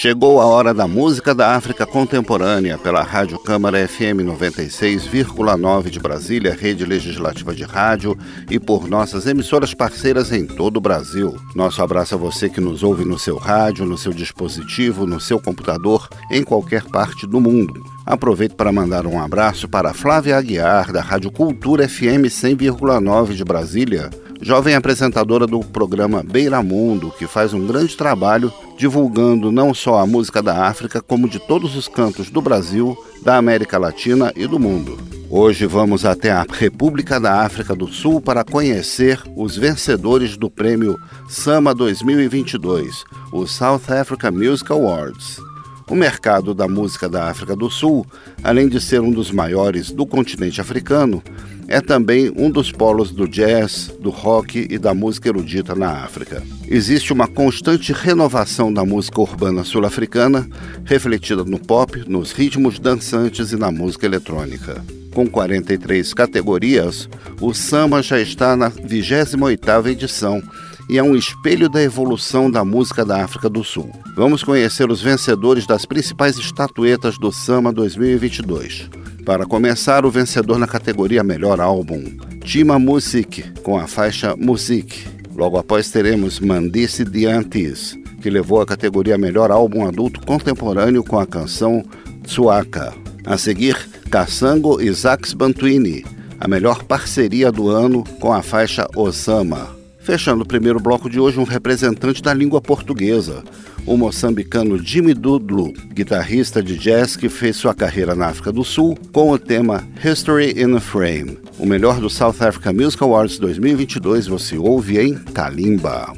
Chegou a hora da música da África contemporânea pela Rádio Câmara FM 96,9 de Brasília, rede legislativa de rádio e por nossas emissoras parceiras em todo o Brasil. Nosso abraço a você que nos ouve no seu rádio, no seu dispositivo, no seu computador, em qualquer parte do mundo. Aproveito para mandar um abraço para Flávia Aguiar, da Rádio Cultura FM 100,9 de Brasília jovem apresentadora do programa Beira Mundo, que faz um grande trabalho divulgando não só a música da África, como de todos os cantos do Brasil, da América Latina e do mundo. Hoje vamos até a República da África do Sul para conhecer os vencedores do prêmio Sama 2022, o South Africa Music Awards. O mercado da música da África do Sul, além de ser um dos maiores do continente africano, é também um dos polos do jazz, do rock e da música erudita na África. Existe uma constante renovação da música urbana sul-africana, refletida no pop, nos ritmos dançantes e na música eletrônica. Com 43 categorias, o samba já está na 28ª edição e é um espelho da evolução da música da África do Sul. Vamos conhecer os vencedores das principais estatuetas do Samba 2022. Para começar, o vencedor na categoria Melhor Álbum, Tima Music, com a faixa Music. Logo após teremos Mandice Diantes, que levou a categoria Melhor Álbum Adulto Contemporâneo com a canção Tsuaka. A seguir, Kassango e Zax Bantuini, a melhor parceria do ano com a faixa Osama. Fechando o primeiro bloco de hoje, um representante da língua portuguesa, o moçambicano Jimmy Dudlu, guitarrista de jazz que fez sua carreira na África do Sul com o tema History in a Frame. O melhor do South Africa Music Awards 2022 você ouve em Kalimba.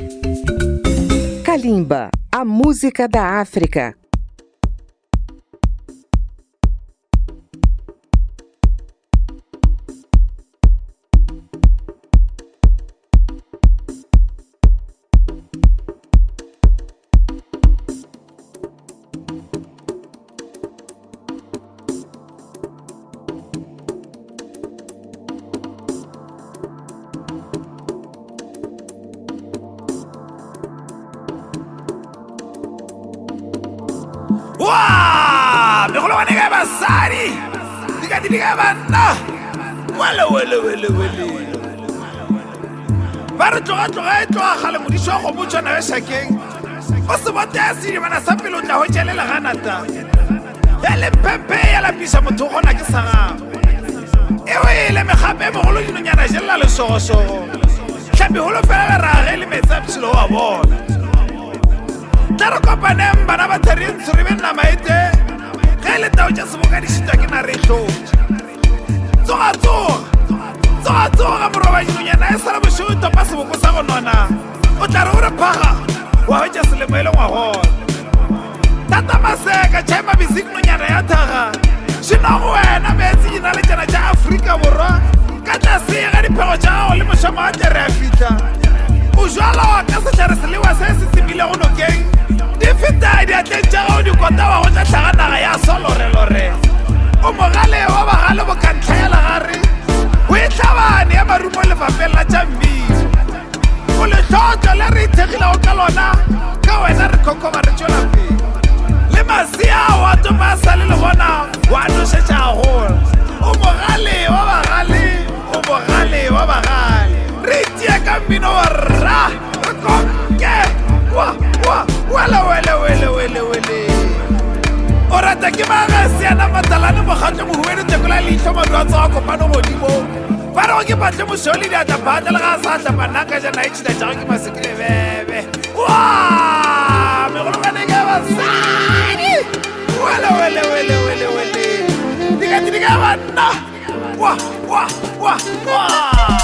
Kalimba, a música da África, tloga e tloga gale modiso wa kgomotšwana yo šakeng. O se botea sedimana sa pele o tla go tšelela ganata ya lemphemphe ya lapisa motho o kgona ke sa gago e o ele megape e mogolo dinonyana jelela lesogosogo tlhapigolo fela lerage le metsi a phelo wa bona. Tla re kopaneng bana ba therientsho re be nnamaete ge e le tao tša seboka di šitwa ke na re tlotse tsogatsoga tsogatsoga moroba dinonyana e sala bošego topa seboko sa go nona o tla re o re phaga wa hwetša selemo e le ngwagona tata maseka chaima bisik nonyana ya thaga šino go wena meetse dina le tšana tša aforika borwa. Ka tlase ga diphego tša gago le mošomo wa tere a fitlha bojalo ka setlhare selewa se se tsemile go nokeng. Di feta diatleng tša gago dikota wa go tša tlhaga naga ya solorelore. O mogale wa bagale bo ka ntlhaela gare. o e tlhabane ya marumo lefapeng la tša mmino o letlotlo le re ithekgilego ka lona ka wena re kgokoba re tswela pele. Le masia wa topa a sa le le bona wa nošetša gola o mogale wa bagale o mogale wa bagale. Re itia ka mmino wa rra re konke wa wa wele wele wele wele wele. O rata ke magaseana matalane mokgatlho mohuedi tekola leitlho madu a tsoga kopano godimo ba rego ke batle moseo le diatlapata le ga a sa tlapanaka jana e tšhila jago ke masekelebebe wa megologaneke basadi? Welewelewelewelewele dikatidika banna. Wa wa wa wa.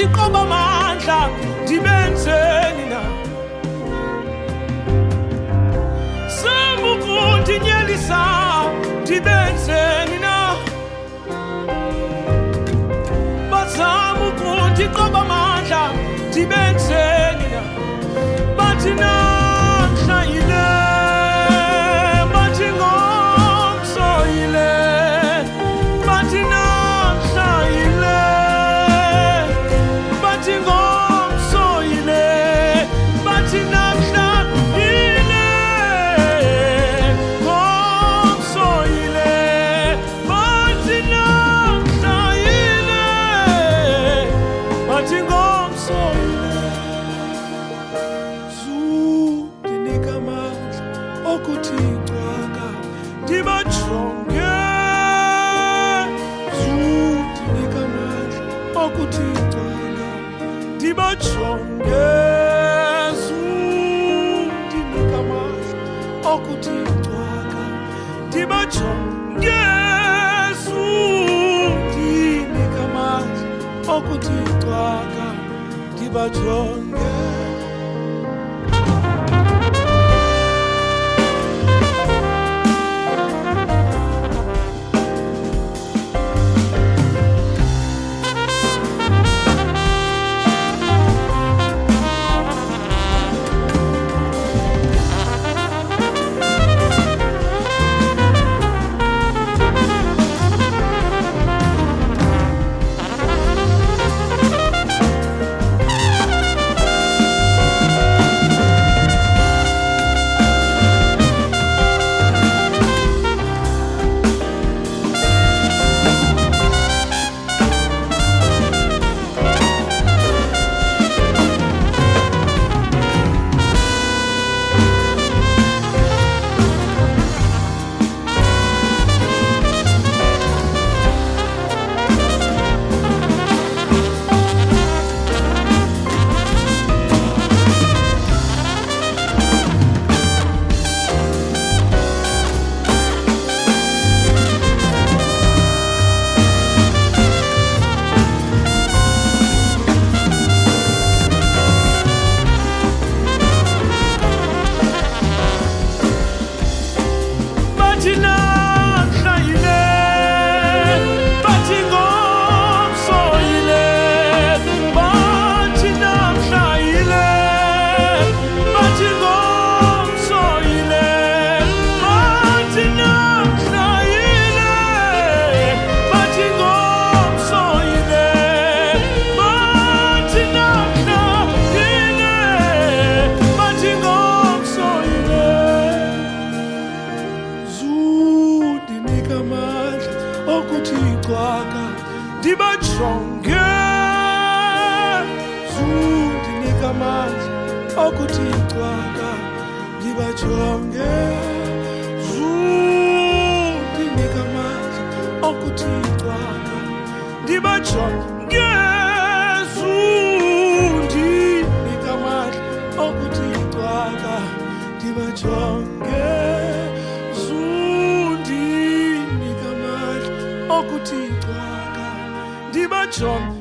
thixo bamandla ndibenzeni na? Semukundinyelisa ndibenzeni na? Bazama ukundixoba amandla ndibenzeni na? Bathina toi okuthixo ka ndibajonge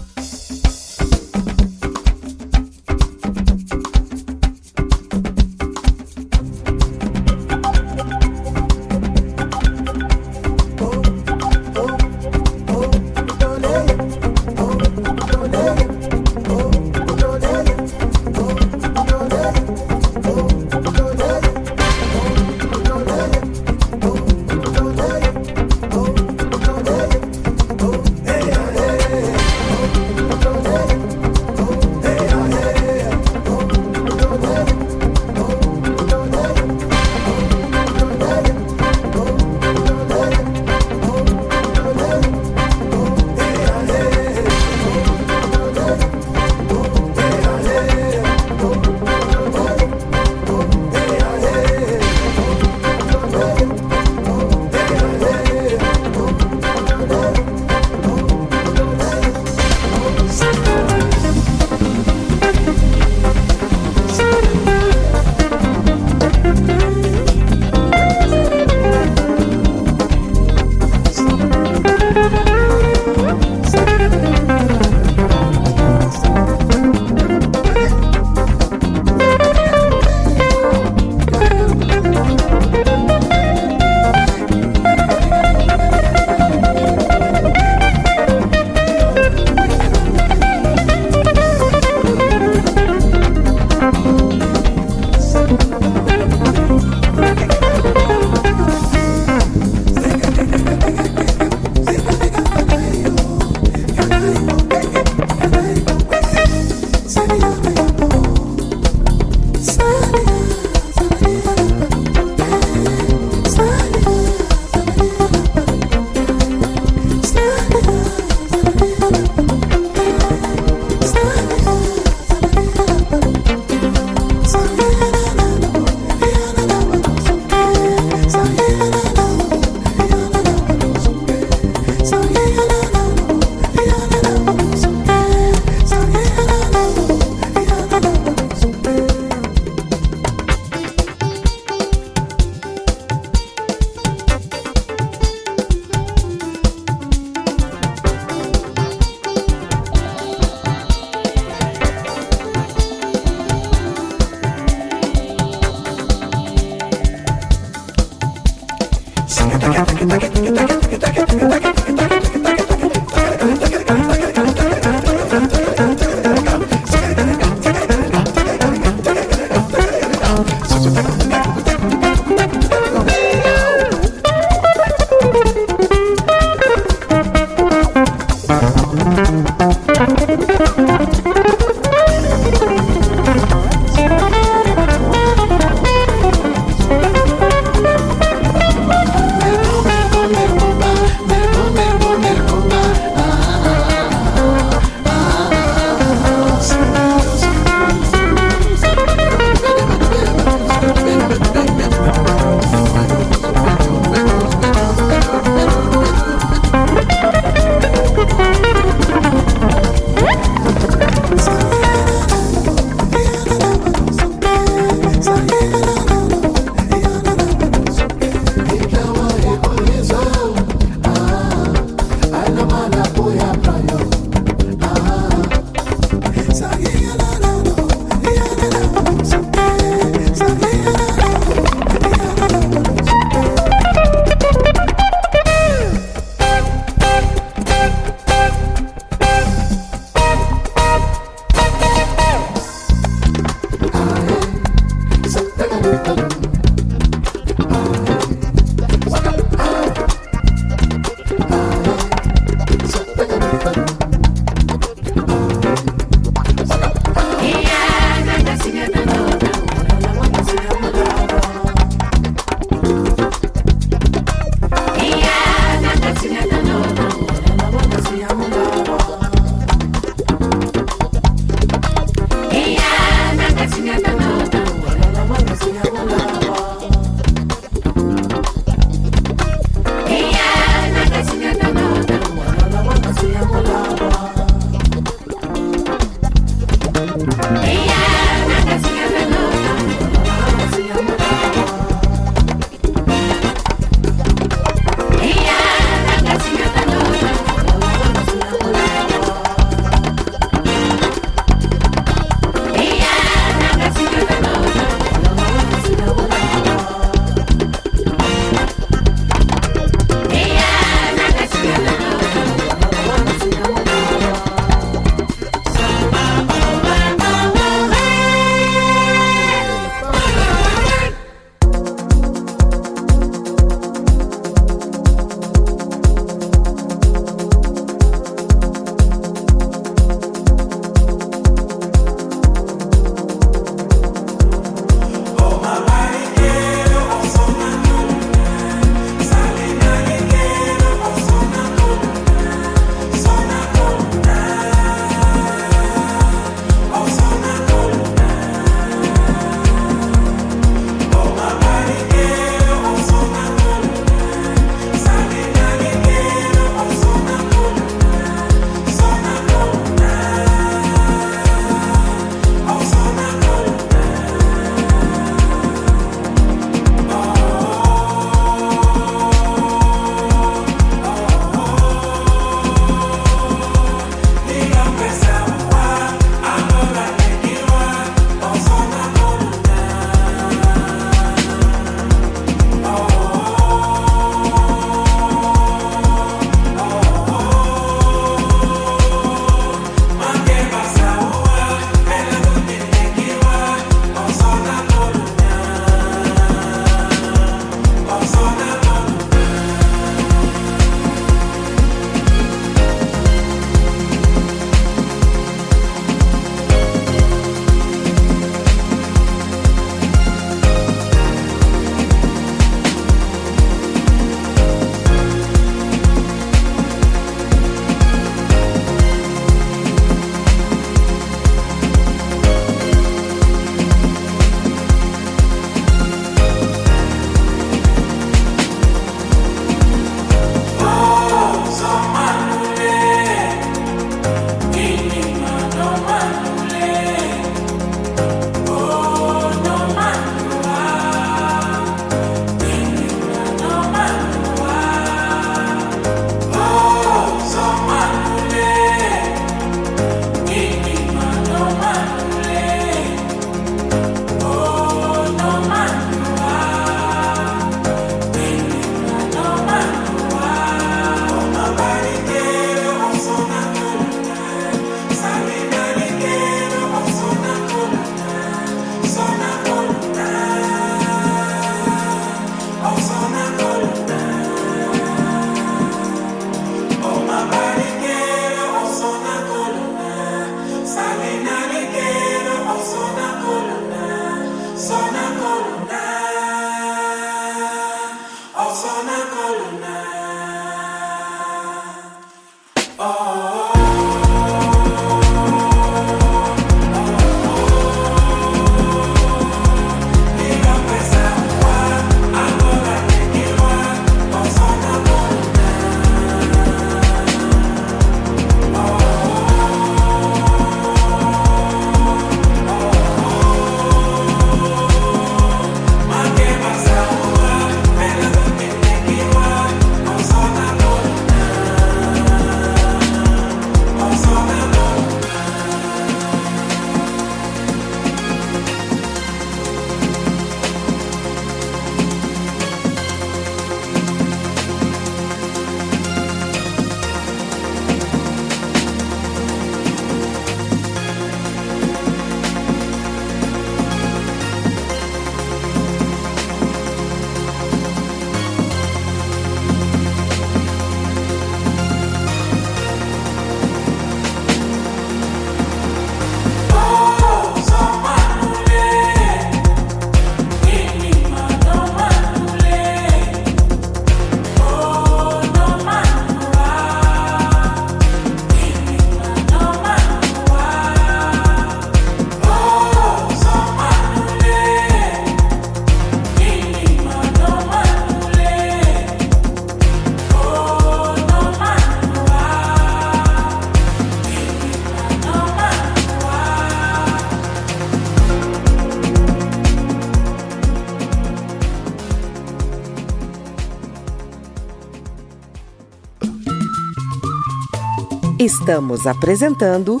Estamos apresentando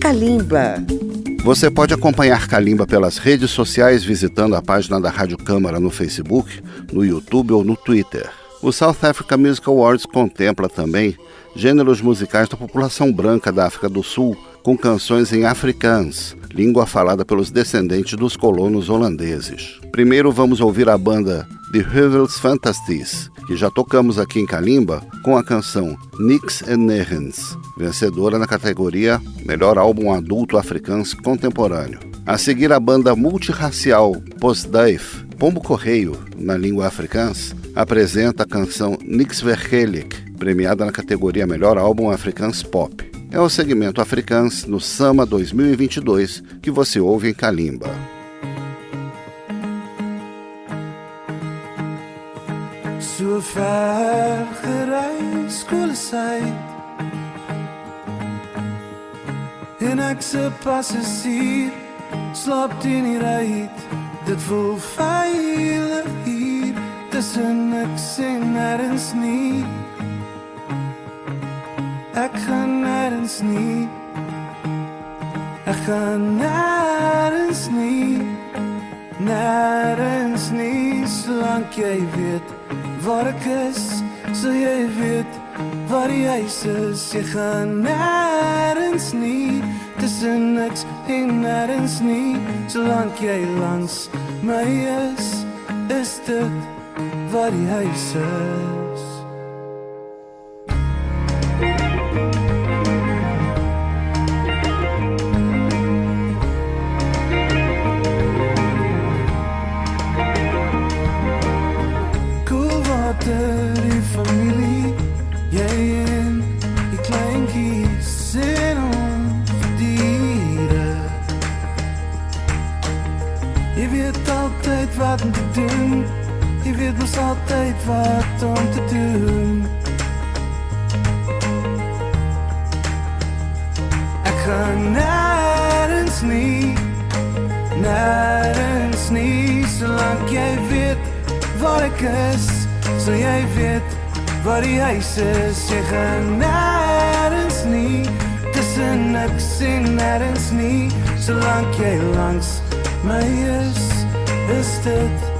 Kalimba. Você pode acompanhar Kalimba pelas redes sociais visitando a página da Rádio Câmara no Facebook, no YouTube ou no Twitter. O South Africa Music Awards contempla também gêneros musicais da população branca da África do Sul, com canções em afrikaans, língua falada pelos descendentes dos colonos holandeses. Primeiro vamos ouvir a banda The Huvels Fantasties, que já tocamos aqui em Kalimba com a canção Nix and Nergens, vencedora na categoria Melhor Álbum Adulto Africans Contemporâneo. A seguir, a banda multirracial Postduif, Pombo Correio, na língua africans, apresenta a canção Nix Verhelik, premiada na categoria Melhor Álbum Africans Pop. É o segmento Africans no Sama 2022 que você ouve em Kalimba. So ver gereis skoolsyd En ek se passasier slaap teen die ruit. Dit voel veilig hier Tussen niks en nêrens nie. Ek gaan nêrens nie. Ek gaan nêrens nie. Nêrens nie Solank jy weet waar ek is Sal jy weet waar die huis is. Jy gaan nêrens nie Tussen niks en nêrens nie. Solank jy langs my is Is dit waar die huis is doen Jy weet ons altyd wat om te doen Ek gaan nêrens nie Nêrens nie Solank jy weet waar ek is Sal jy weet waar die huis is Jy gaan nêrens nie Tussen niks en nêrens nie Solank jy langs my is Is dit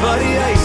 variais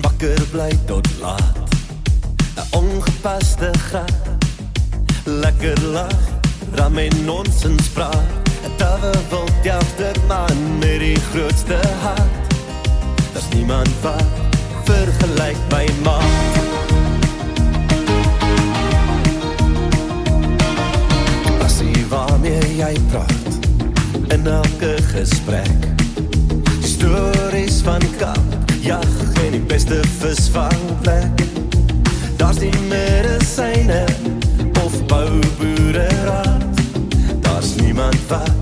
van wakker bly tot laat. 'n Ongepaste gat. Lekker lag, ram en nonsens praat. 'n Tawe wil jagter man met die grootste hart. Daar's niemand wat vergelyk my. Passie waarmee jy praat in elke gesprek. Stories van kamp, jag en die beste visvangplek. Daar's nie medisyne of bouboereraad. Daar's niemand wat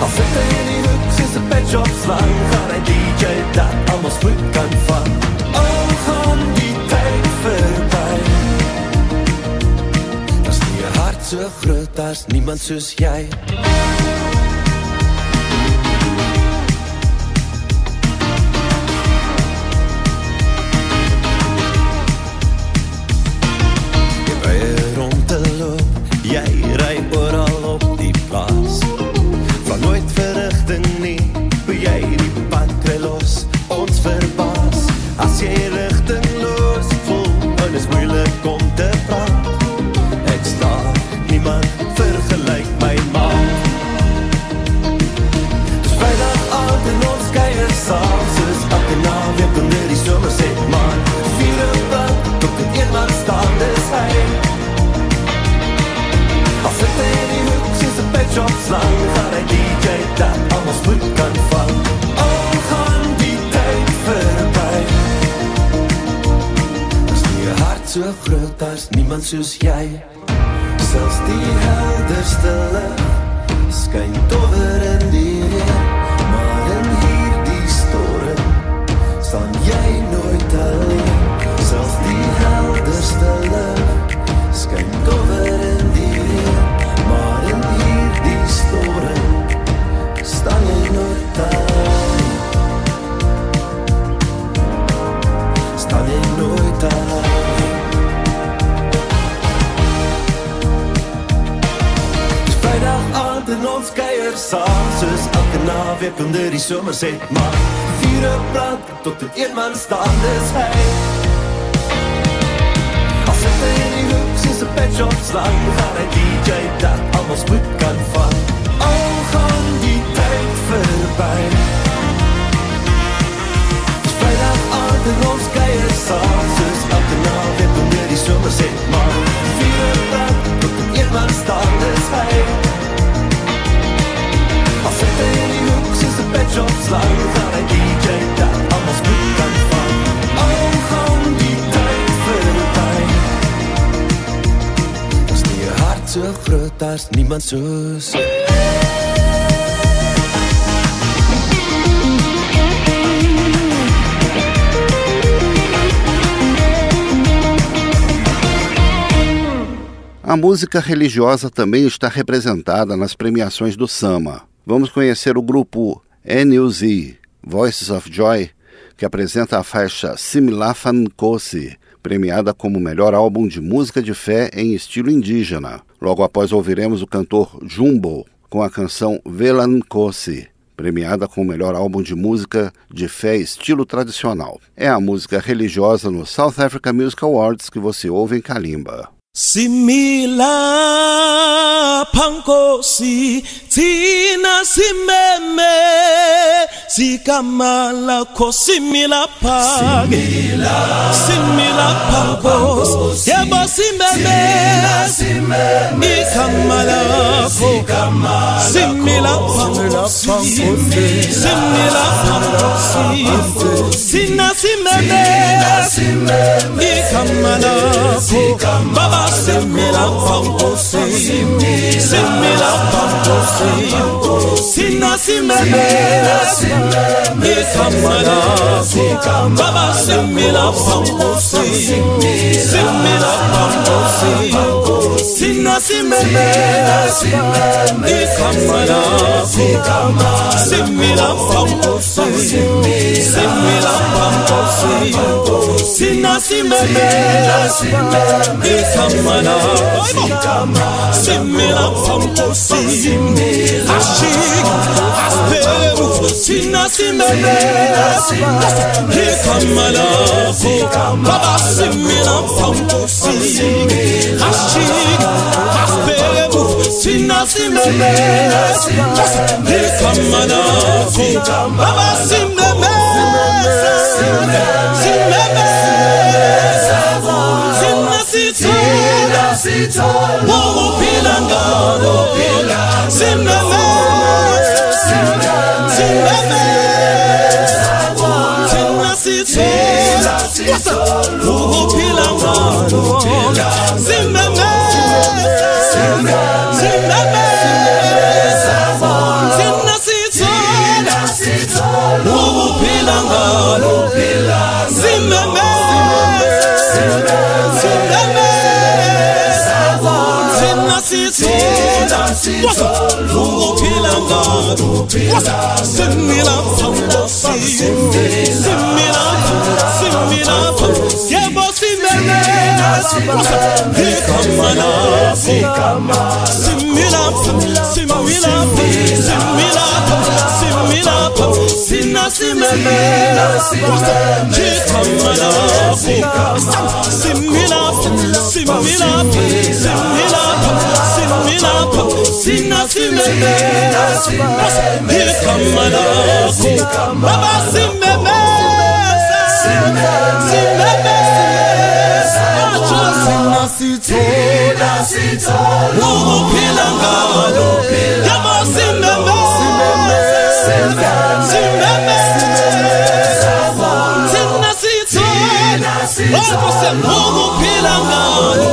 Han sitter inne i Nuuk, syns en petshopslang. Han er DJ der han må sprukke en fang. Og han die tijd verby. Dis nie 'n hart so groot as niemand soos jy. As niemand soos jy Selfs die helderste licht Skyn dover saam Soos elke naweek onder die somerset Maar vier op brand tot het een man staan Dis hy. Als sit hy in die hoek soos een pet shop slang Gaan hy DJ dat allemaal spoed kan vang Al gaan die voorbij Dis vrijdag aand en ons keier saam Soos elke naweek onder die somerset Maar vier op brand tot het een man staan Dis hy niemand. A música religiosa também está representada nas premiações do Sama. Vamos conhecer o grupo NUZ, Voices of Joy, que apresenta a faixa Similafan Kosi, premiada como melhor álbum de música de fé em estilo indígena. Logo após ouviremos o cantor Jumbo com a canção Velan Kosi, premiada como melhor álbum de música de fé estilo tradicional. É a música religiosa no South Africa Music Awards que você ouve em Kalimba. Simila pankosi tina simeme sikamala kosimila page simila pankos yebo simeme ikamala ko simila pankosi simila pankosi tina simeme ikamala ko baba Seme la pamposé Seme la pamposé Sina simeme E kamala Baba seme la pamposé Seme la pamposé Sina simeme E kamala Seme la pamposé Seme la pamposé Sina simeme E kamala mana Simera pamposi Ashik Asperu Sina simene Hikamala Baba simera pamposi Ashik Asperu Sina simene Hikamala Baba simene Simene Simene sithola. Ukuphila ngalo sina God. Send me love, send me love, send me love. Yeah, but send me love. Here come my love. Send me love, send me love, send me love, send me love. Sina simemela, here come my love. Send me love, send me love sina simeme likamalako baba simeme sina sithola ukuphila ngalo yabo simeme Sina sithola ukuphila ngalo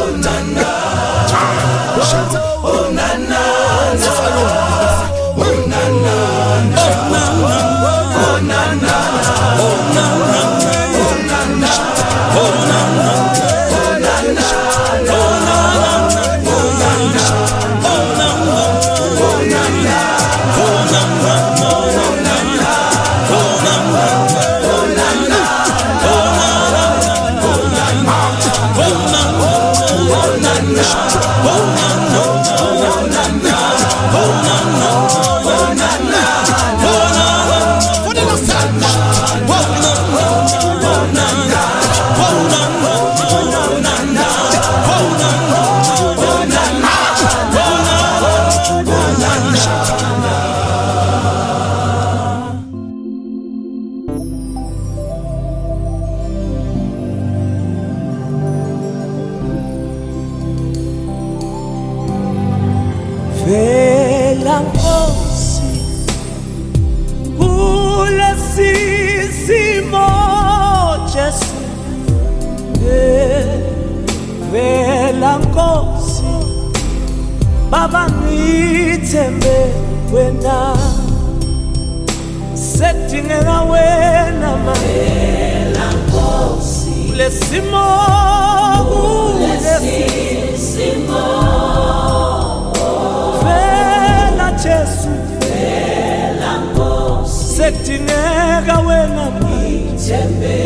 sekudingeka wena ngithembe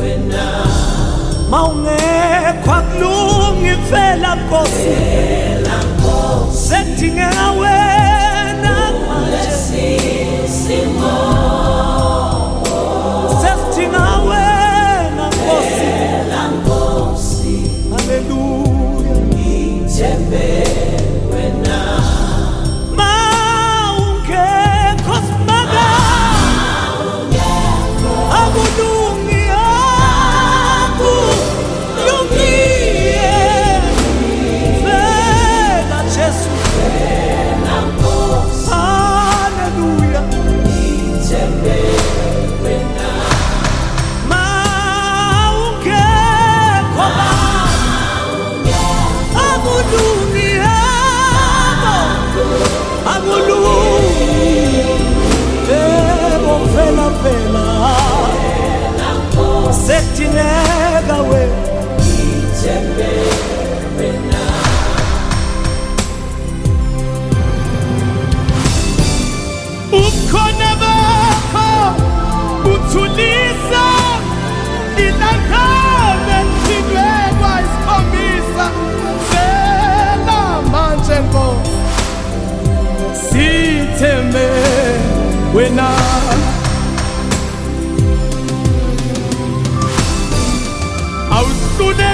wena. Mawungekho akulungi vela Nkosi. Vela Nkosi. Sekudingeka wena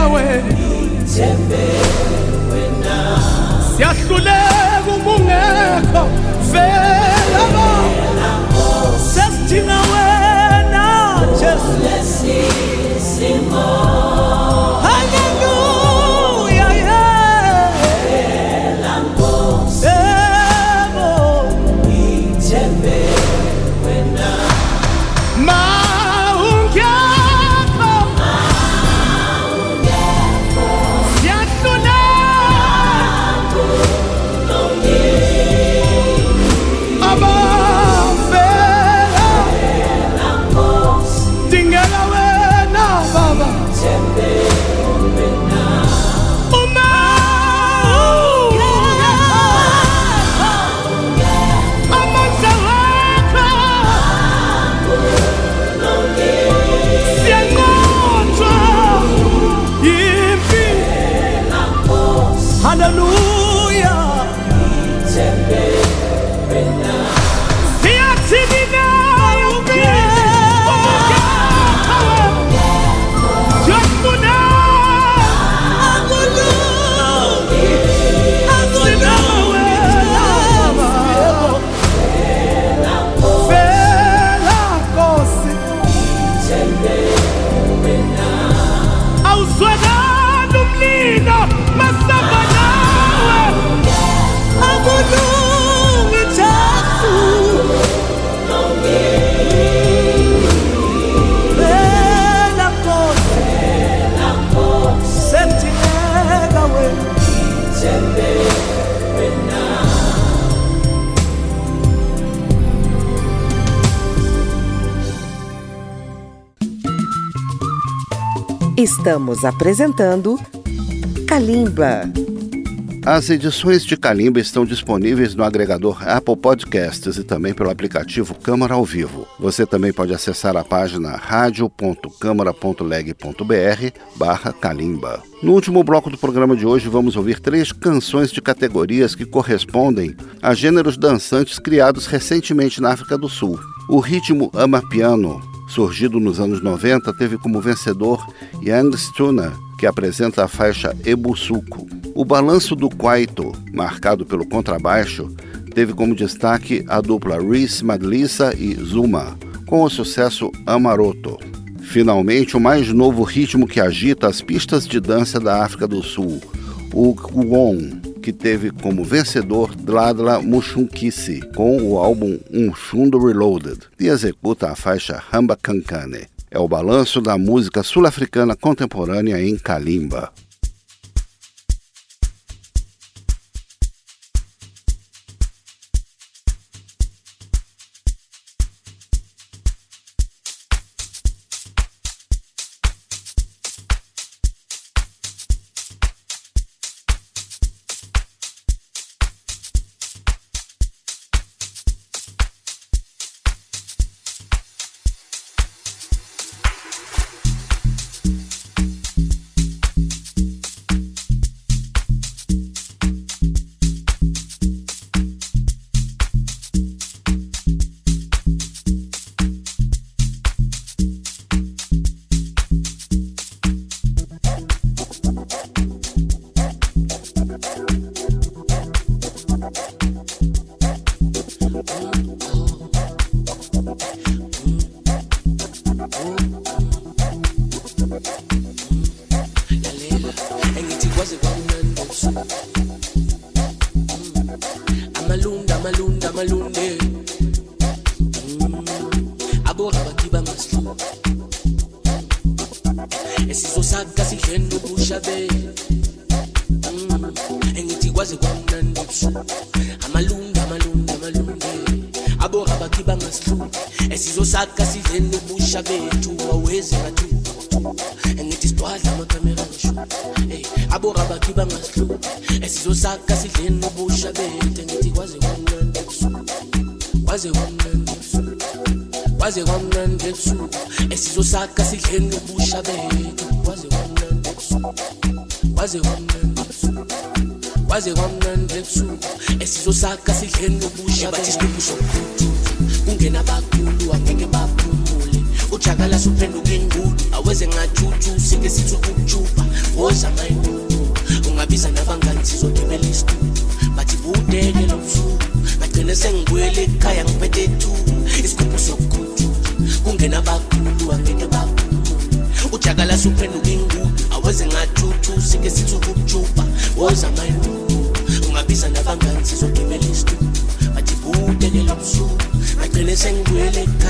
nitembea wewe, nitembee wewe Estamos apresentando Kalimba. As edições de Calimba estão disponíveis no agregador Apple Podcasts e também pelo aplicativo Câmara ao Vivo. Você também pode acessar a página radio.câmara.leg.br barra Calimba. No último bloco do programa de hoje, vamos ouvir três canções de categorias que correspondem a gêneros dançantes criados recentemente na África do Sul. O ritmo Amapiano, surgido nos anos 90, teve como vencedor Young Stuna, que apresenta a faixa Ebusuco. O balanço do Kwaito, marcado pelo contrabaixo, teve como destaque a dupla Reese Madlissa e Zuma, com o sucesso Amaroto. Finalmente, o mais novo ritmo que agita as pistas de dança da África do Sul, o Kwon, que teve como vencedor Dladla Mushunkisi, com o álbum Unshundo Reloaded, e executa a faixa Hamba Kankane. É o balanço da música sul-africana contemporânea em Kalimba.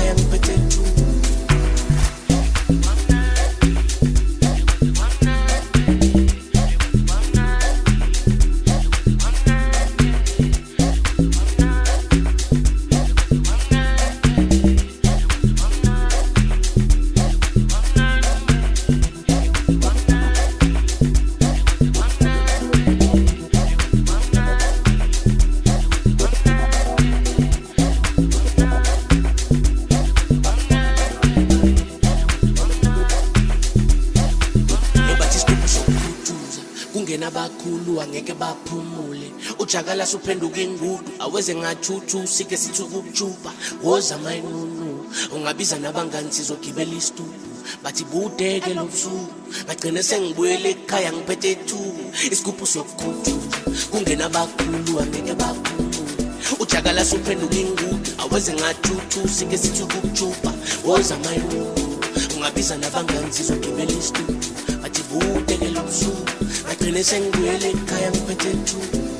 I am impotent. Ujakala suphenduka ingudu aweze ngathuthu sike sithi ukujuba woza mayinunu ungabiza nabangani sizogibela isitubu bathi budeke lo busuku ngagcine sengibuyele ekhaya ngiphethe tu isigubhu sokukhuthuza kungena abakhulu angeke baphumule ujakala suphenduka ingudu aweze ngathuthu sike sithi ukujuba woza mayinunu ungabiza nabangani sizogibela isitubu bathi budeke lo busuku ngagcine sengibuyele ekhaya ngiphethe tu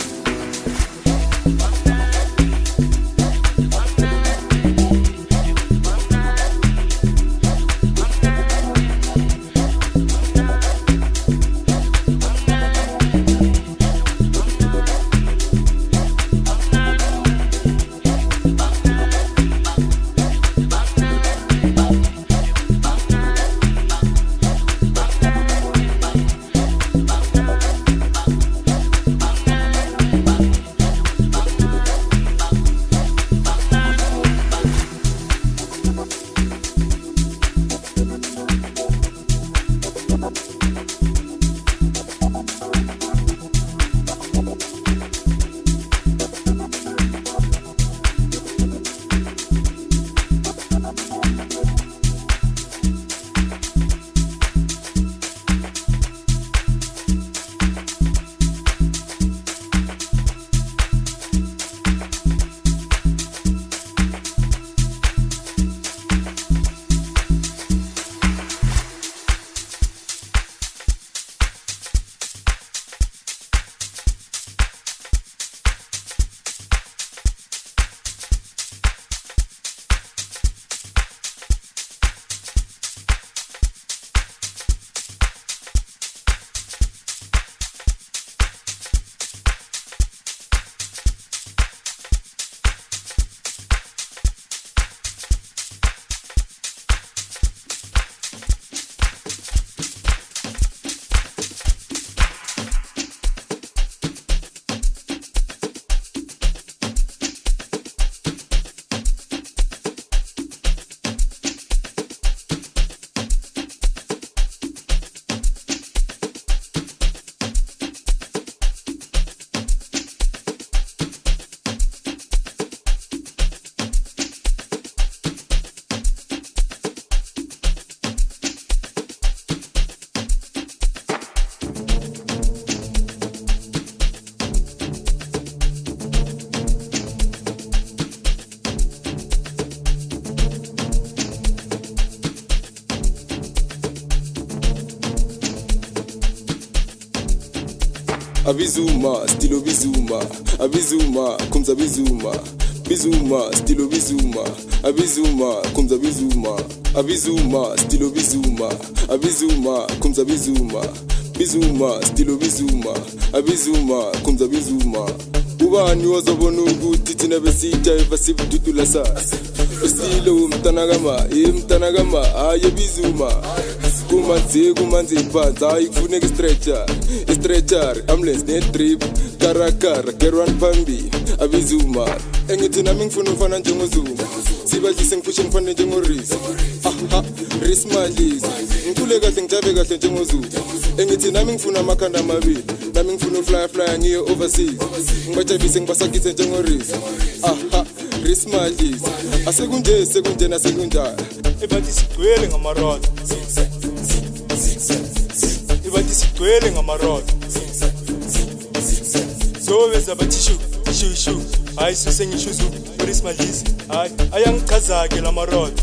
abizuma stilo bizuma abizuma khumza bizuma bizuma stilo bizuma abizuma khumza bizuma abizuma stilo bizuma abizuma khumza bizuma bizuma stilo bizuma abizuma khumza bizuma ubani wazobona ukuthi thina besitha evasibududula sasa esilo umntanakama imntanakama hayi ebizuma kumanzi kumanzi phansi hayi kufuneka istretcher istretcher ambulance nedrip. Karakara gerwan phambi abizuma. Engithi nami ngifuna ufana njengozuma. Sibadlise ngifushe ngifane njengorisi aha ris madlisi ngicule kahle ngijabe kahle njengozuma. Engithi nami ngifuna amakhanda amabili. Nami ngifuna uflya flya ngiye overseas. Ngibajabise ngibasakise njengorisi aha rismadlisa asekunje sekunjena sekunjani ebathi sigcwele ngamarod ebathi sigcwele ngamarod zobeza bathishu tishu shu hayi susengishuzu urismadlisa hayi ayangichaza-ke la marod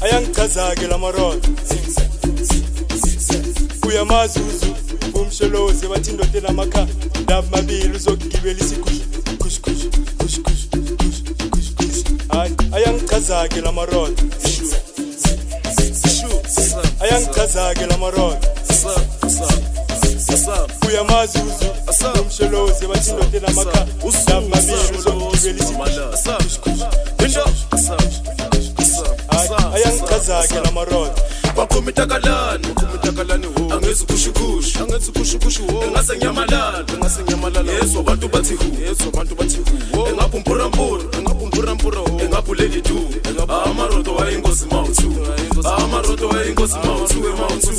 ayangichaza-ke la marod uyamazuzu umsholozi bathi indoda enamakha labi mabili uzokugibela isikhushu khushukhushu khushukhushu khushukhushu hayi ayangichaza-ke la marod ayangichaza-ke la maroda uyamazi uzumshelozi bathindote namakha namabili ayangichaza-ke la maroda bakhuma itakalani bakhuma itakalani ho. Angenzi kushukushu angenzi kushukushu ho. Engase nyamalala engase nyamalala yezo abantu bathi hu. Yezo abantu bathi hu engabumpurampura engabumpurampura ho. Engabuleli du engabuleli amaroto ayingozi mawuthu. Ah, amaroto ayingozi mawuthu emawuthu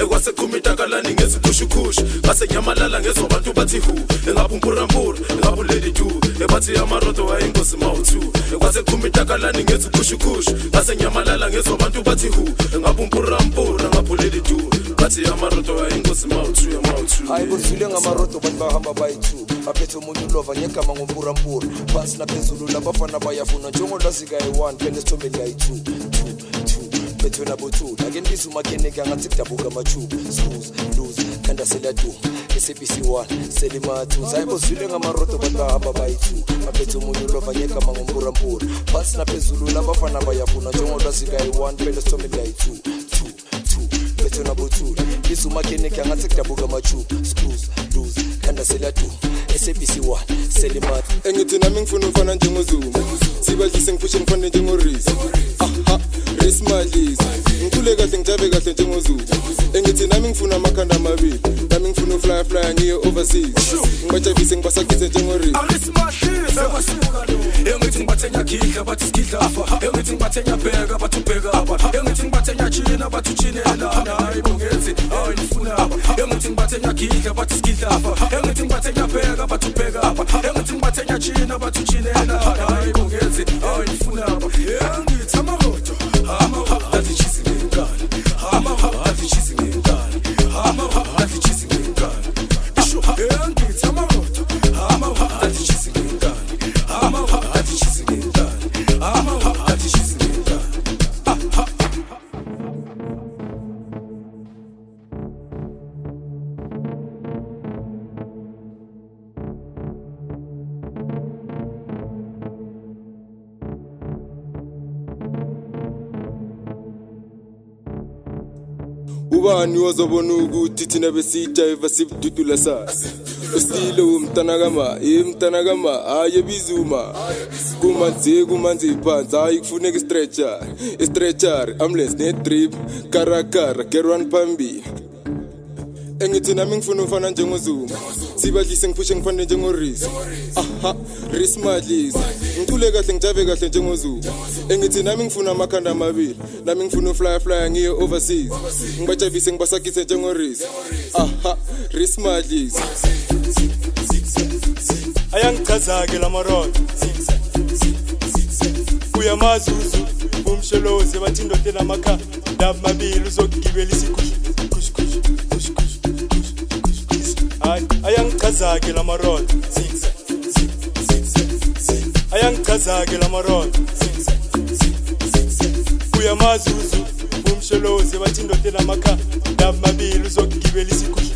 ekwasekhumitakalanini ngezikhushukhushu ngasenyamalala ngezobantu bathi hu. Engaphumpurampura engaphuledi tu ebathi amaroto ayingozi mawuthu. Ekwasekhumitakalanini ngezikhushukhushu ngasenyamalala ngezobantu bathi hu. Engaphumpurampura engaphuledi tu bathi amaroto ayingozi mawuthu emawuthu ayibozile ngamaroto bantu bahamba bayithuka aphethe umuntu ulova ngegama ngomburambura phansi naphezulu labafana bayafuna njengolwazika i-one kule sithombe liyayi-two two phethwe nabothula ake ndibiza umakeneke angathi kudabuka amathuba. Snooze lose khanda seliyaduma esebc1 selimathunza ayibozwile ngamarodo batahamba bayi-two. Baphethe omunye ulova ngegama ngomburambura phansi naphezulu labafana bayafuna njengolwazika i-one pele sithombe liyayi-two two two phethe nabothula lizumakhenikhe angathi kudabuka amachuba screws duze khanda seladu SABC 1 selimathi engithi nami ngifuna ufana njengozuma sibadlise ngiphushe ngifane njengorisi aha race malisi ngikhule kahle ngijabe kahle njengozuma engithi nami ngifuna amakhanda amabili nami ngifuna ufly fly ngiye overseas ngibajabise ngibasakhize njengorisi engithi ngibathenya khidla bathi sikidla afa engithi ngibathenya bheka bathi ubheka apha engithi ngibathenya china bathi uchinela hayi bongezi hayi nifunapha engithi ngibathe ngiyagidla bathi sigidlapha engithi ngibathe ngiyabheka bathi ubhekapha engithi ngibathe ngiyajina bathi ujinela hayi bongezi hayi nifunapha engithi amarodo amarodo athi cheese ngenkani amarodo athi cheese ngenkani amarodo athi cheese ubani wazobona ukuthi thina besijayiva sibududula sasi usilo umntana kama ye mntana kama hayi ebizuma. Kumanzi kumanzi phansi hayi kufuneka istretcher. Istretcher ambulance nedrip karakara gerwan phambili. Engithi nami ngifuna ufana njengozuma. Sibadlise ngiphushe ngifane njengorisi. Aha rismadlisa ngicule kahle ngijave kahle njengozulu. Engithi nami ngifuna amakhanda amabili nami ngifuna ufly fly ngiye overseas. Ngibajabise ngibasakise njengorisi aha rismadlis ayangichazake lamarodo uyamazuzu umsholozi bathindote lamakha dab mabili uzokugibela isikhushi ayangichazake lamarodo ayangichaza-ke la marondo kuyamazuzu umsholozi bathindote lamakha lamabili uzokugibela isikhusha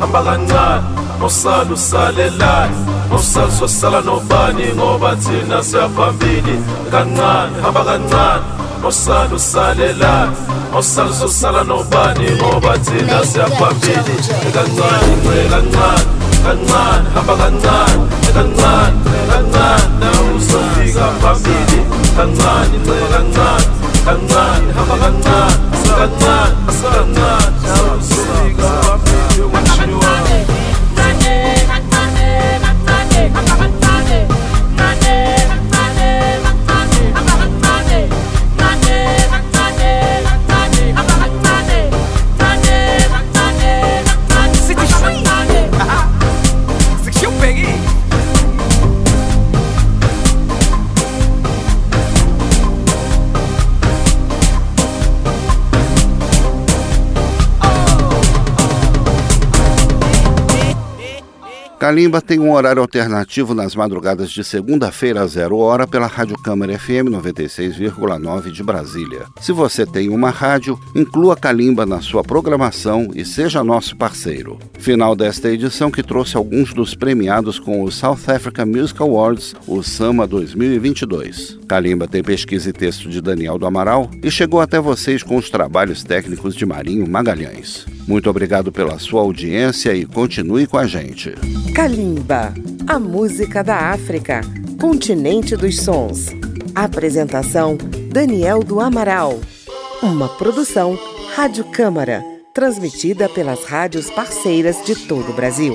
Hamba kancane, nosala usalelani Nosala sosala nobani ngoba thina siyaphambili. Kancane, hamba kancane, nosala usalelani Nosala sosala nobani ngoba thina siyaphambili. Kancane, ngce kancane, kancane, hamba kancane Kancane, kancane, nawe uzofika phambili. Kancane, ngce kancane, kancane, hamba kancane Kancane, kancane, Calimba tem um horário alternativo nas madrugadas de segunda-feira a zero hora pela Rádio Câmara FM 96,9 de Brasília. Se você tem uma rádio, inclua Calimba na sua programação e seja nosso parceiro. Final desta edição que trouxe alguns dos premiados com o South Africa Music Awards, o SAMA 2022. Calimba tem pesquisa e texto de Daniel do Amaral e chegou até vocês com os trabalhos técnicos de Marinho Magalhães. Muito obrigado pela sua audiência e continue com a gente. Kalimba, a música da África, continente dos sons. Apresentação: Daniel do Amaral. Uma produção Rádio Câmara, transmitida pelas rádios parceiras de todo o Brasil.